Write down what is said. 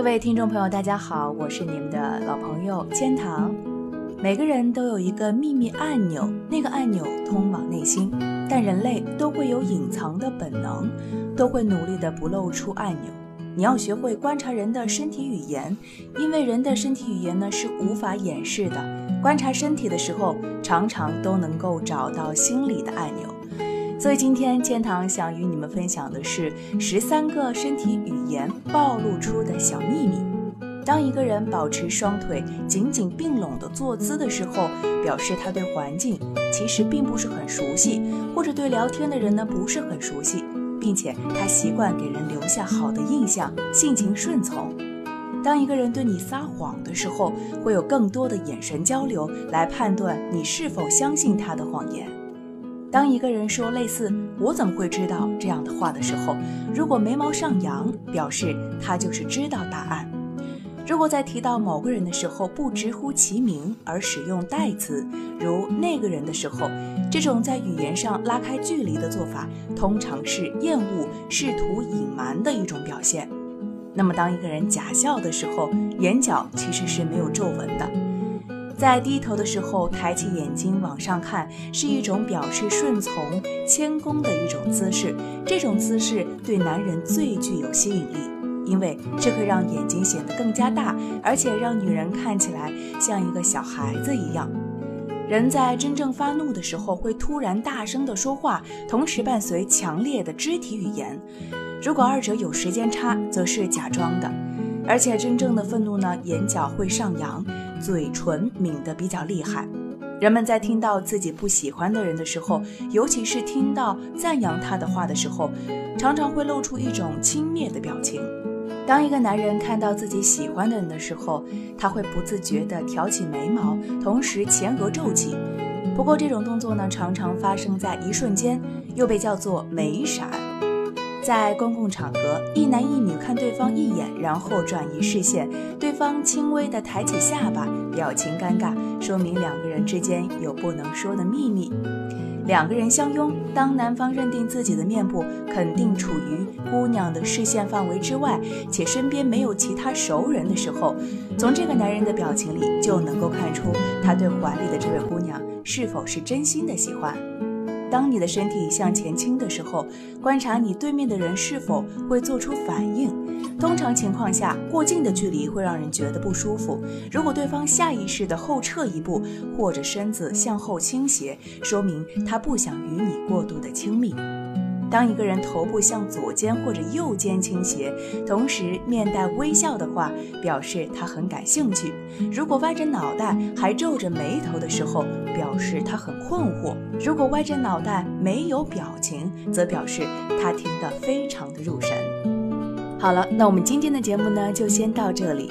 各位听众朋友，大家好，我是你们的老朋友千堂。每个人都有一个秘密按钮，那个按钮通往内心，但人类都会有隐藏的本能，都会努力的不露出按钮。你要学会观察人的身体语言，因为人的身体语言呢是无法掩饰的。观察身体的时候，常常都能够找到心理的按钮。所以今天千堂想与你们分享的是十三个身体语言暴露出的小秘密。当一个人保持双腿紧紧并拢的坐姿的时候，表示他对环境其实并不是很熟悉，或者对聊天的人呢不是很熟悉，并且他习惯给人留下好的印象，性情顺从。当一个人对你撒谎的时候，会有更多的眼神交流来判断你是否相信他的谎言。当一个人说类似“我怎么会知道”这样的话的时候，如果眉毛上扬，表示他就是知道答案；如果在提到某个人的时候不直呼其名而使用代词，如“那个人”的时候，这种在语言上拉开距离的做法，通常是厌恶、试图隐瞒的一种表现。那么，当一个人假笑的时候，眼角其实是没有皱纹的。在低头的时候，抬起眼睛往上看，是一种表示顺从、谦恭的一种姿势。这种姿势对男人最具有吸引力，因为这会让眼睛显得更加大，而且让女人看起来像一个小孩子一样。人在真正发怒的时候，会突然大声的说话，同时伴随强烈的肢体语言。如果二者有时间差，则是假装的。而且真正的愤怒呢，眼角会上扬。嘴唇抿得比较厉害，人们在听到自己不喜欢的人的时候，尤其是听到赞扬他的话的时候，常常会露出一种轻蔑的表情。当一个男人看到自己喜欢的人的时候，他会不自觉地挑起眉毛，同时前额皱起。不过这种动作呢，常常发生在一瞬间，又被叫做眉闪。在公共场合，一男一女看对方一眼，然后转移视线，对方轻微的抬起下巴，表情尴尬，说明两个人之间有不能说的秘密。两个人相拥，当男方认定自己的面部肯定处于姑娘的视线范围之外，且身边没有其他熟人的时候，从这个男人的表情里就能够看出他对怀里的这位姑娘是否是真心的喜欢。当你的身体向前倾的时候，观察你对面的人是否会做出反应。通常情况下，过近的距离会让人觉得不舒服。如果对方下意识地后撤一步，或者身子向后倾斜，说明他不想与你过度的亲密。当一个人头部向左肩或者右肩倾斜，同时面带微笑的话，表示他很感兴趣；如果歪着脑袋还皱着眉头的时候，表示他很困惑；如果歪着脑袋没有表情，则表示他听得非常的入神。好了，那我们今天的节目呢，就先到这里。